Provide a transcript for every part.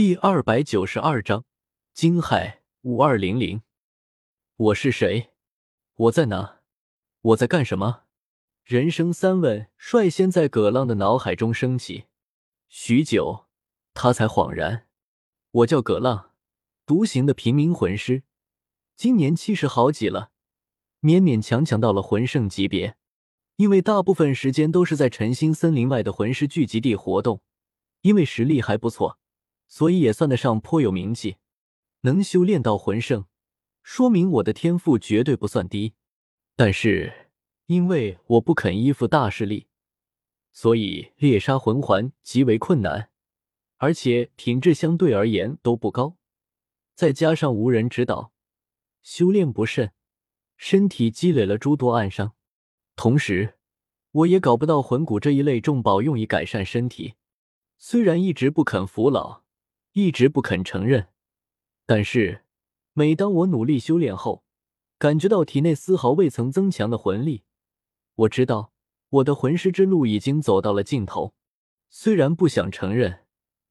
第二百九十二章惊骇五二零零。我是谁？我在哪？我在干什么？人生三问率先在葛浪的脑海中升起。许久，他才恍然：我叫葛浪，独行的平民魂师，今年七十好几了，勉勉强强到了魂圣级别。因为大部分时间都是在晨星森林外的魂师聚集地活动，因为实力还不错。所以也算得上颇有名气，能修炼到魂圣，说明我的天赋绝对不算低。但是因为我不肯依附大势力，所以猎杀魂环极为困难，而且品质相对而言都不高。再加上无人指导，修炼不慎，身体积累了诸多暗伤。同时，我也搞不到魂骨这一类重宝用以改善身体，虽然一直不肯服老。一直不肯承认，但是每当我努力修炼后，感觉到体内丝毫未曾增强的魂力，我知道我的魂师之路已经走到了尽头。虽然不想承认，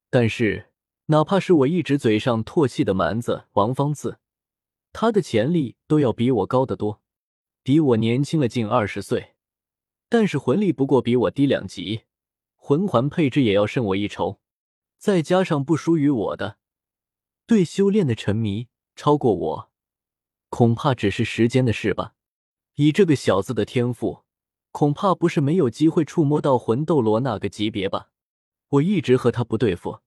但是哪怕是我一直嘴上唾弃的蛮子王方次，他的潜力都要比我高得多，比我年轻了近二十岁，但是魂力不过比我低两级，魂环配置也要胜我一筹。再加上不输于我的，对修炼的沉迷超过我，恐怕只是时间的事吧。以这个小子的天赋，恐怕不是没有机会触摸到魂斗罗那个级别吧。我一直和他不对付，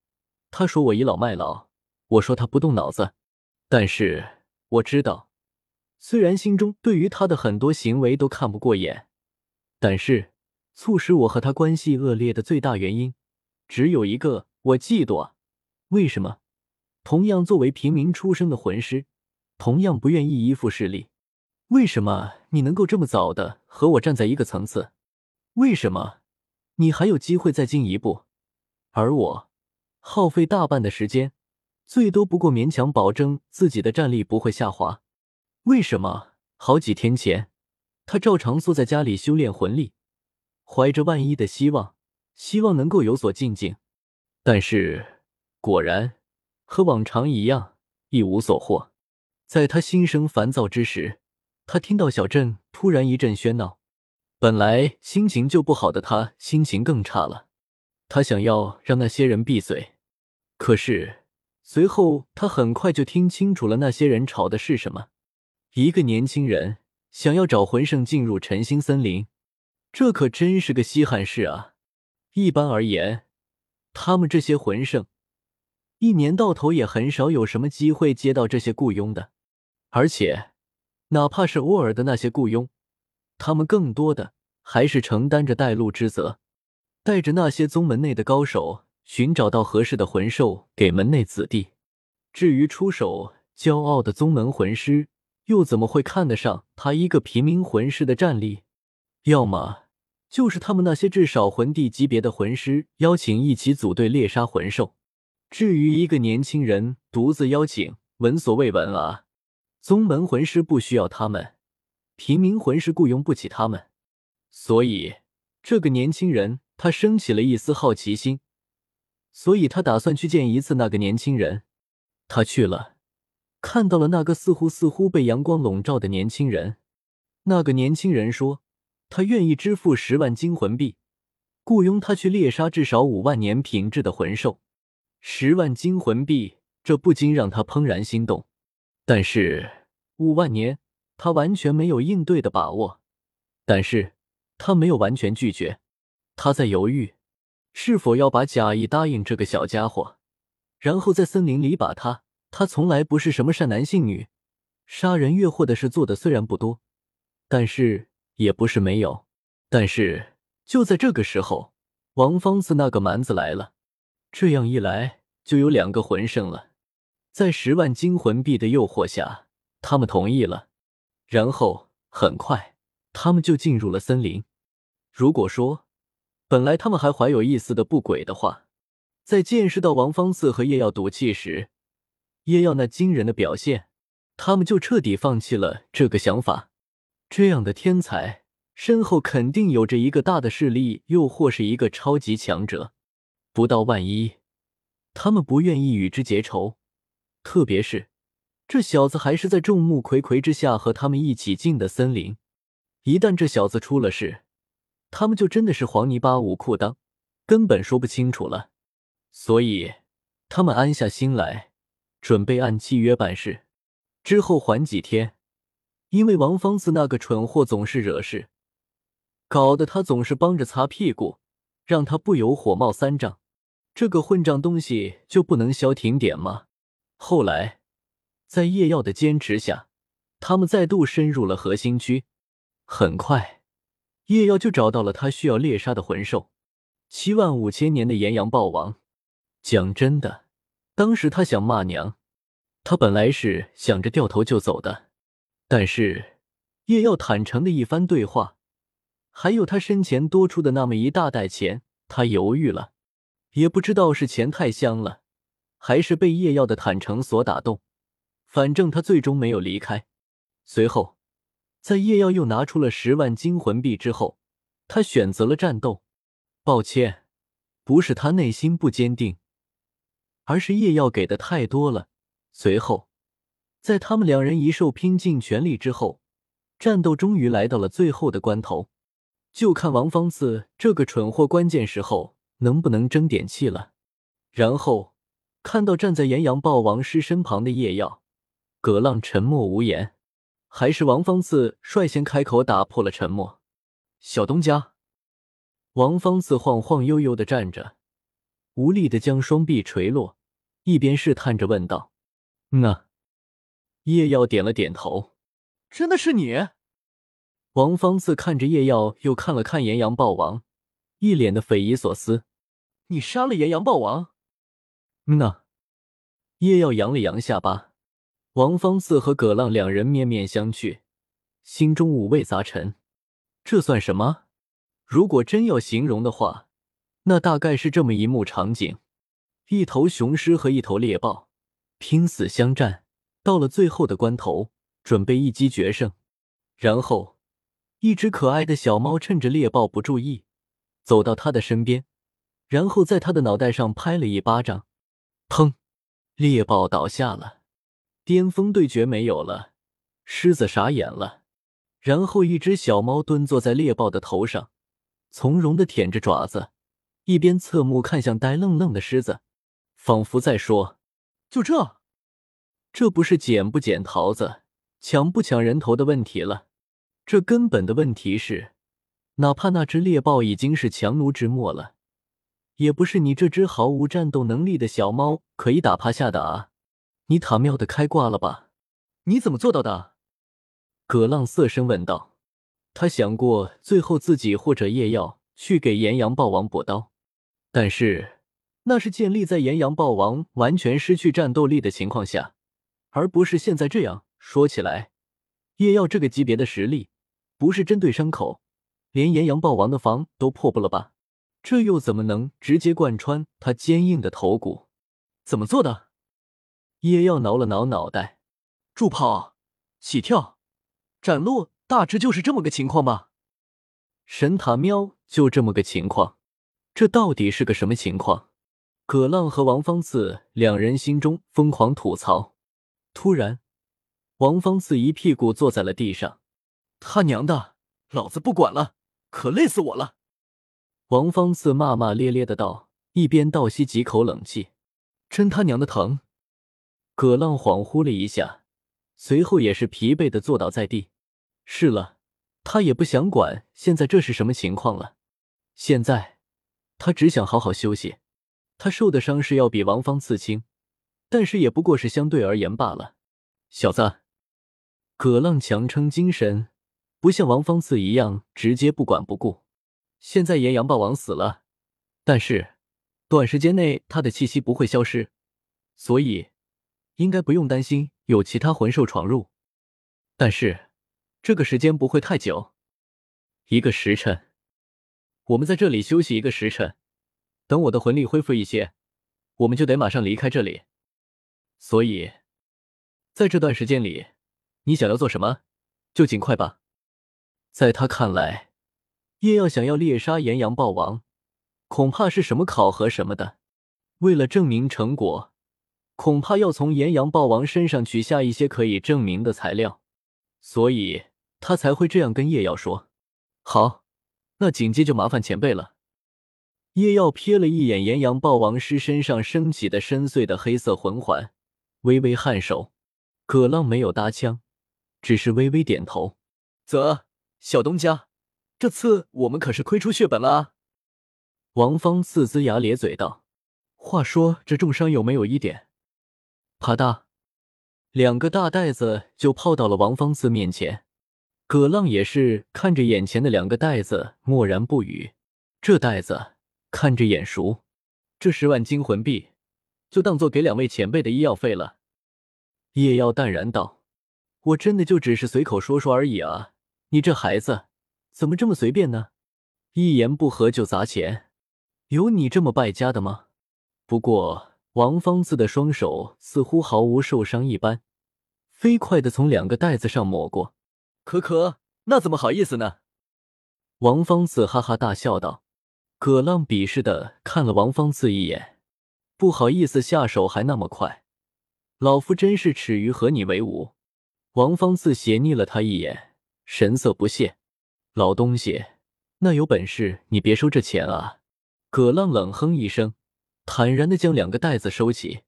他说我倚老卖老，我说他不动脑子。但是我知道，虽然心中对于他的很多行为都看不过眼，但是促使我和他关系恶劣的最大原因，只有一个。我嫉妒啊！为什么？同样作为平民出生的魂师，同样不愿意依附势力，为什么你能够这么早的和我站在一个层次？为什么你还有机会再进一步，而我耗费大半的时间，最多不过勉强保证自己的战力不会下滑？为什么好几天前他照常缩在家里修炼魂力，怀着万一的希望，希望能够有所进境？但是，果然和往常一样，一无所获。在他心生烦躁之时，他听到小镇突然一阵喧闹，本来心情就不好的他，心情更差了。他想要让那些人闭嘴，可是随后他很快就听清楚了那些人吵的是什么：一个年轻人想要找魂圣进入晨星森林，这可真是个稀罕事啊！一般而言。他们这些魂圣，一年到头也很少有什么机会接到这些雇佣的，而且哪怕是偶尔的那些雇佣，他们更多的还是承担着带路之责，带着那些宗门内的高手寻找到合适的魂兽给门内子弟。至于出手骄傲的宗门魂师，又怎么会看得上他一个平民魂师的战力？要么。就是他们那些至少魂帝级别的魂师邀请一起组队猎杀魂兽，至于一个年轻人独自邀请，闻所未闻啊！宗门魂师不需要他们，平民魂师雇佣不起他们，所以这个年轻人他升起了一丝好奇心，所以他打算去见一次那个年轻人。他去了，看到了那个似乎似乎被阳光笼罩的年轻人。那个年轻人说。他愿意支付十万金魂币，雇佣他去猎杀至少五万年品质的魂兽。十万金魂币，这不禁让他怦然心动。但是五万年，他完全没有应对的把握。但是他没有完全拒绝，他在犹豫，是否要把假意答应这个小家伙，然后在森林里把他。他从来不是什么善男信女，杀人越货的事做的虽然不多，但是。也不是没有，但是就在这个时候，王方子那个蛮子来了。这样一来，就有两个魂圣了。在十万金魂币的诱惑下，他们同意了。然后很快，他们就进入了森林。如果说本来他们还怀有一丝的不轨的话，在见识到王方次和叶耀赌气时，叶耀那惊人的表现，他们就彻底放弃了这个想法。这样的天才身后肯定有着一个大的势力，又或是一个超级强者。不到万一，他们不愿意与之结仇，特别是这小子还是在众目睽睽之下和他们一起进的森林。一旦这小子出了事，他们就真的是黄泥巴捂裤裆，根本说不清楚了。所以，他们安下心来，准备按契约办事，之后缓几天。因为王方子那个蠢货总是惹事，搞得他总是帮着擦屁股，让他不由火冒三丈。这个混账东西就不能消停点吗？后来，在叶耀的坚持下，他们再度深入了核心区。很快，叶耀就找到了他需要猎杀的魂兽——七万五千年的炎阳豹王。讲真的，当时他想骂娘，他本来是想着掉头就走的。但是，叶耀坦诚的一番对话，还有他身前多出的那么一大袋钱，他犹豫了。也不知道是钱太香了，还是被叶耀的坦诚所打动，反正他最终没有离开。随后，在叶耀又拿出了十万金魂币之后，他选择了战斗。抱歉，不是他内心不坚定，而是叶耀给的太多了。随后。在他们两人一兽拼尽全力之后，战斗终于来到了最后的关头，就看王方次这个蠢货关键时候能不能争点气了。然后看到站在炎阳豹王师身旁的叶耀，葛浪沉默无言，还是王方次率先开口打破了沉默：“小东家。”王方次晃晃悠悠的站着，无力的将双臂垂落，一边试探着问道：“嗯啊。”叶耀点了点头，真的是你。王方次看着叶耀，又看了看炎阳豹王，一脸的匪夷所思：“你杀了炎阳豹王？”嗯呐。叶耀扬了扬下巴。王方次和葛浪两人面面相觑，心中五味杂陈。这算什么？如果真要形容的话，那大概是这么一幕场景：一头雄狮和一头猎豹拼死相战。到了最后的关头，准备一击决胜，然后一只可爱的小猫趁着猎豹不注意，走到他的身边，然后在他的脑袋上拍了一巴掌，砰！猎豹倒下了，巅峰对决没有了，狮子傻眼了，然后一只小猫蹲坐在猎豹的头上，从容的舔着爪子，一边侧目看向呆愣愣的狮子，仿佛在说：“就这。”这不是捡不捡桃子、抢不抢人头的问题了，这根本的问题是，哪怕那只猎豹已经是强弩之末了，也不是你这只毫无战斗能力的小猫可以打趴下的啊！你塔庙的开挂了吧？你怎么做到的？葛浪色声问道。他想过最后自己或者叶耀去给炎阳豹王补刀，但是那是建立在炎阳豹王完全失去战斗力的情况下。而不是现在这样说起来，叶耀这个级别的实力，不是针对伤口，连炎阳豹王的防都破不了吧？这又怎么能直接贯穿他坚硬的头骨？怎么做的？叶耀挠了挠脑袋，助跑、起跳、斩落，大致就是这么个情况吧。神塔喵就这么个情况，这到底是个什么情况？葛浪和王方次两人心中疯狂吐槽。突然，王方次一屁股坐在了地上。他娘的，老子不管了，可累死我了！王方次骂骂咧咧的道，一边倒吸几口冷气。真他娘的疼！葛浪恍惚了一下，随后也是疲惫的坐倒在地。是了，他也不想管现在这是什么情况了。现在，他只想好好休息。他受的伤势要比王方次轻。但是也不过是相对而言罢了，小子。葛浪强撑精神，不像王方次一样直接不管不顾。现在炎阳霸王死了，但是短时间内他的气息不会消失，所以应该不用担心有其他魂兽闯入。但是这个时间不会太久，一个时辰。我们在这里休息一个时辰，等我的魂力恢复一些，我们就得马上离开这里。所以，在这段时间里，你想要做什么，就尽快吧。在他看来，叶耀想要猎杀炎阳豹王，恐怕是什么考核什么的。为了证明成果，恐怕要从炎阳豹王身上取下一些可以证明的材料，所以他才会这样跟叶耀说。好，那紧接就麻烦前辈了。叶耀瞥了一眼炎阳豹王师身上升起的深邃的黑色魂环，微微颔首。葛浪没有搭腔，只是微微点头。啧，小东家，这次我们可是亏出血本了啊！王芳呲呲牙咧嘴道：“话说这重伤有没有一点？”啪嗒，两个大袋子就抛到了王芳呲面前。葛浪也是看着眼前的两个袋子，默然不语。这袋子看着眼熟，这十万金魂币就当做给两位前辈的医药费了。叶耀淡然道：“我真的就只是随口说说而已啊，你这孩子怎么这么随便呢？一言不合就砸钱，有你这么败家的吗？”不过王芳子的双手似乎毫无受伤一般，飞快的从两个袋子上抹过。可可，那怎么好意思呢？王芳子哈哈大笑道。葛浪鄙视的看了王芳子一眼，不好意思，下手还那么快，老夫真是耻于和你为伍。王芳次斜睨了他一眼，神色不屑。老东西，那有本事你别收这钱啊！葛浪冷哼一声，坦然的将两个袋子收起。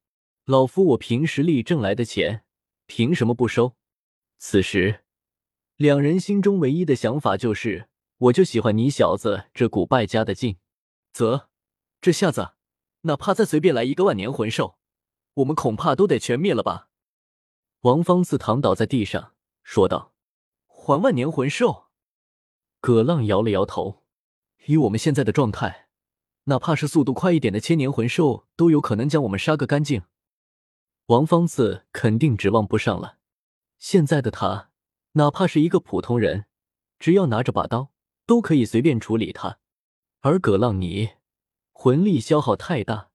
老夫我凭实力挣来的钱，凭什么不收？此时。两人心中唯一的想法就是，我就喜欢你小子这股败家的劲。啧，这下子，哪怕再随便来一个万年魂兽，我们恐怕都得全灭了吧？王芳自躺倒在地上说道：“还万年魂兽？”葛浪摇了摇头：“以我们现在的状态，哪怕是速度快一点的千年魂兽，都有可能将我们杀个干净。”王芳自肯定指望不上了，现在的他。哪怕是一个普通人，只要拿着把刀，都可以随便处理他。而葛浪你魂力消耗太大，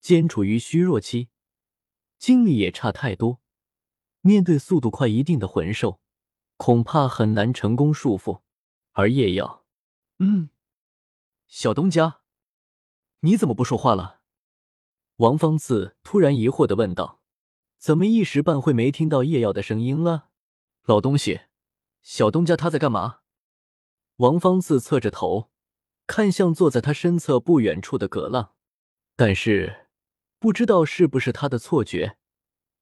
兼处于虚弱期，精力也差太多，面对速度快一定的魂兽，恐怕很难成功束缚。而夜耀，嗯，小东家，你怎么不说话了？王方次突然疑惑的问道：“怎么一时半会没听到夜耀的声音了？”老东西，小东家他在干嘛？王方自侧着头，看向坐在他身侧不远处的葛浪，但是不知道是不是他的错觉，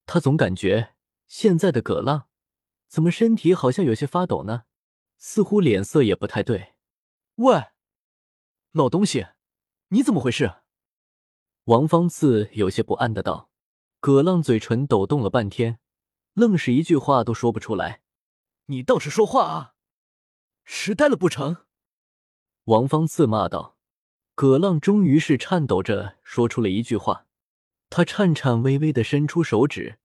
他总感觉现在的葛浪怎么身体好像有些发抖呢？似乎脸色也不太对。喂，老东西，你怎么回事？王芳自有些不安的道。葛浪嘴唇抖动了半天。愣是一句话都说不出来，你倒是说话啊！痴呆了不成？王芳自骂道。葛浪终于是颤抖着说出了一句话，他颤颤巍巍的伸出手指，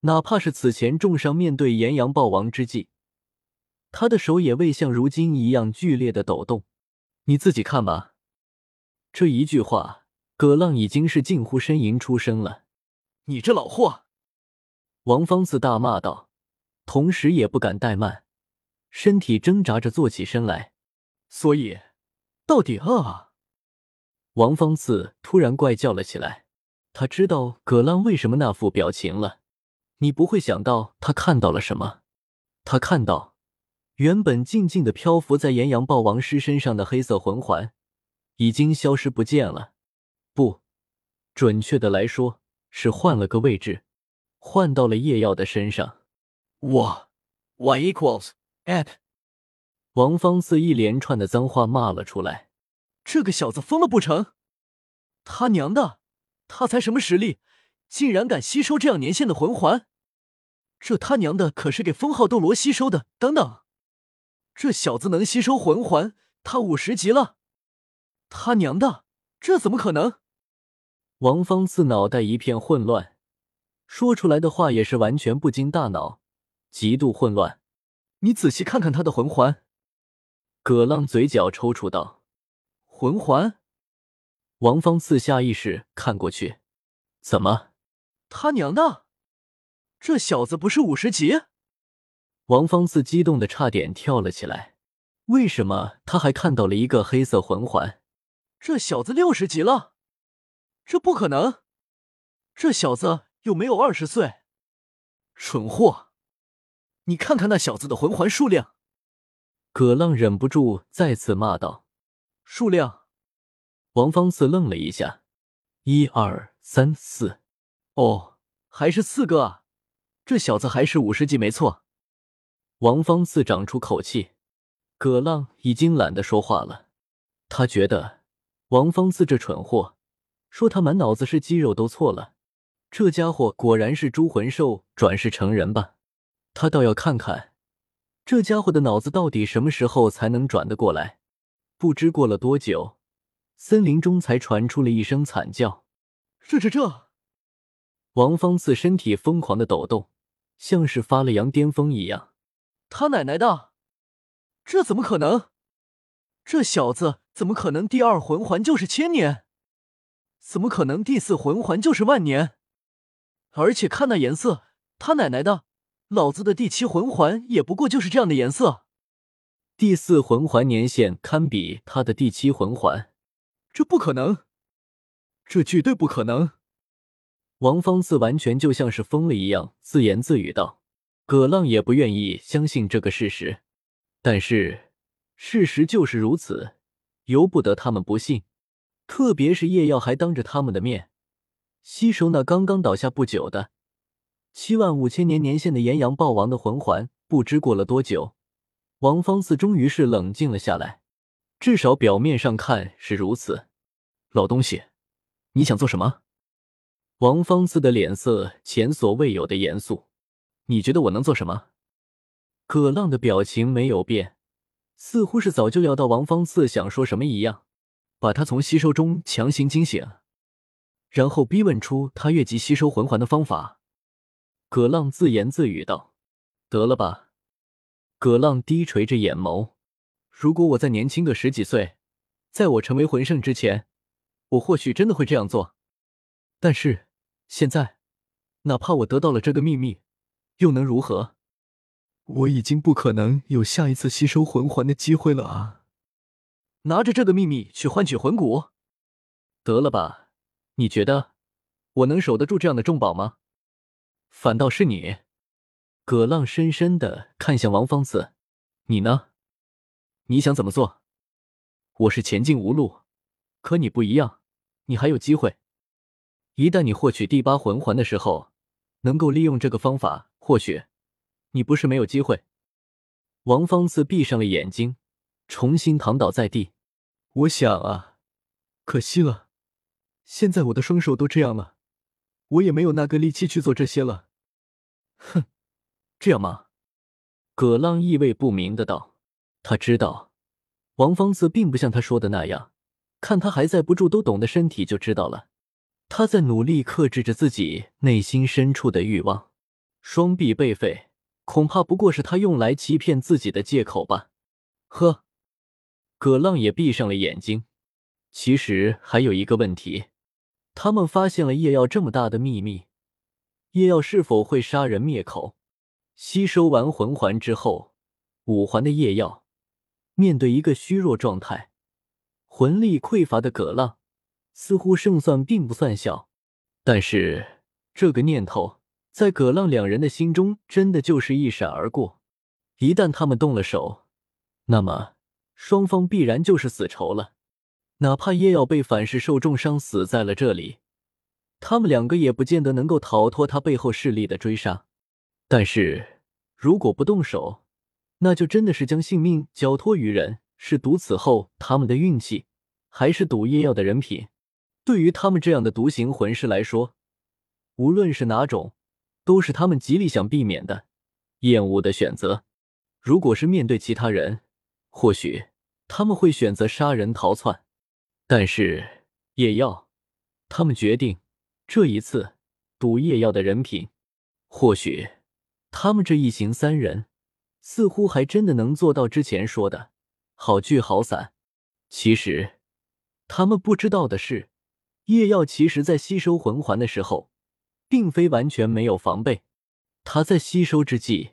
哪怕是此前重伤面对炎阳暴王之际，他的手也未像如今一样剧烈的抖动。你自己看吧。这一句话，葛浪已经是近乎呻吟出声了。你这老货！王芳自大骂道，同时也不敢怠慢，身体挣扎着坐起身来。所以，到底饿啊？王芳自突然怪叫了起来。他知道葛浪为什么那副表情了。你不会想到他看到了什么？他看到，原本静静的漂浮在炎阳豹王师身上的黑色魂环，已经消失不见了。不，准确的来说，是换了个位置。换到了叶耀的身上，我 y equals at。王芳自一连串的脏话骂了出来。这个小子疯了不成？他娘的，他才什么实力，竟然敢吸收这样年限的魂环？这他娘的可是给封号斗罗吸收的！等等，这小子能吸收魂环，他五十级了！他娘的，这怎么可能？王芳自脑袋一片混乱。说出来的话也是完全不经大脑，极度混乱。你仔细看看他的魂环。葛浪嘴角抽搐道：“魂环。”王芳次下意识看过去，怎么？他娘的，这小子不是五十级？王芳次激动的差点跳了起来。为什么他还看到了一个黑色魂环？这小子六十级了！这不可能！这小子有没有二十岁？蠢货！你看看那小子的魂环数量。葛浪忍不住再次骂道：“数量！”王方次愣了一下：“一二三四，哦，还是四个啊！这小子还是五十级没错。”王方次长出口气。葛浪已经懒得说话了，他觉得王方次这蠢货，说他满脑子是肌肉都错了。这家伙果然是猪魂兽转世成人吧？他倒要看看这家伙的脑子到底什么时候才能转得过来。不知过了多久，森林中才传出了一声惨叫：“这这这！”王方次身体疯狂的抖动，像是发了羊癫疯一样。他奶奶的！这怎么可能？这小子怎么可能第二魂环就是千年？怎么可能第四魂环就是万年？而且看那颜色，他奶奶的，老子的第七魂环也不过就是这样的颜色。第四魂环年限堪比他的第七魂环，这不可能，这绝对不可能！王方次完全就像是疯了一样自言自语道。葛浪也不愿意相信这个事实，但是事实就是如此，由不得他们不信。特别是叶耀还当着他们的面。吸收那刚刚倒下不久的七万五千年年限的炎阳暴王的魂环，不知过了多久，王方四终于是冷静了下来，至少表面上看是如此。老东西，你想做什么？王方四的脸色前所未有的严肃。你觉得我能做什么？葛浪的表情没有变，似乎是早就料到王方四想说什么一样，把他从吸收中强行惊醒。然后逼问出他越级吸收魂环的方法。葛浪自言自语道：“得了吧。”葛浪低垂着眼眸：“如果我再年轻个十几岁，在我成为魂圣之前，我或许真的会这样做。但是现在，哪怕我得到了这个秘密，又能如何？我已经不可能有下一次吸收魂环的机会了啊！拿着这个秘密去换取魂骨，得了吧。”你觉得我能守得住这样的重宝吗？反倒是你，葛浪深深的看向王方子，你呢？你想怎么做？我是前进无路，可你不一样，你还有机会。一旦你获取第八魂环的时候，能够利用这个方法，或许你不是没有机会。王方次闭上了眼睛，重新躺倒在地。我想啊，可惜了。现在我的双手都这样了，我也没有那个力气去做这些了。哼，这样吗？葛浪意味不明的道。他知道王方次并不像他说的那样，看他还在不住都懂的身体就知道了。他在努力克制着自己内心深处的欲望，双臂被废，恐怕不过是他用来欺骗自己的借口吧。呵，葛浪也闭上了眼睛。其实还有一个问题。他们发现了夜耀这么大的秘密，夜耀是否会杀人灭口？吸收完魂环之后，五环的夜耀面对一个虚弱状态、魂力匮乏的葛浪，似乎胜算并不算小。但是这个念头在葛浪两人的心中真的就是一闪而过。一旦他们动了手，那么双方必然就是死仇了。哪怕叶耀被反噬受重伤死在了这里，他们两个也不见得能够逃脱他背后势力的追杀。但是如果不动手，那就真的是将性命交托于人，是赌此后他们的运气，还是赌叶耀的人品？对于他们这样的独行魂师来说，无论是哪种，都是他们极力想避免的、厌恶的选择。如果是面对其他人，或许他们会选择杀人逃窜。但是叶耀，他们决定这一次赌叶耀的人品。或许他们这一行三人，似乎还真的能做到之前说的好聚好散。其实他们不知道的是，叶耀其实在吸收魂环的时候，并非完全没有防备。他在吸收之际，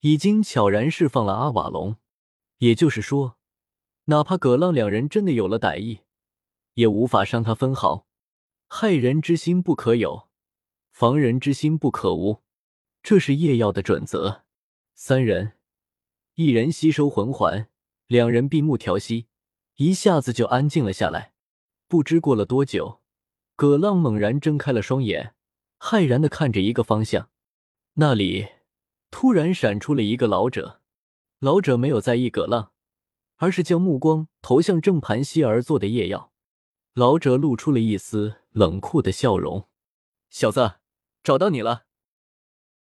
已经悄然释放了阿瓦隆。也就是说，哪怕葛浪两人真的有了歹意。也无法伤他分毫。害人之心不可有，防人之心不可无，这是夜耀的准则。三人，一人吸收魂环，两人闭目调息，一下子就安静了下来。不知过了多久，葛浪猛然睁开了双眼，骇然的看着一个方向，那里突然闪出了一个老者。老者没有在意葛浪，而是将目光投向正盘膝而坐的叶耀。老者露出了一丝冷酷的笑容：“小子，找到你了。”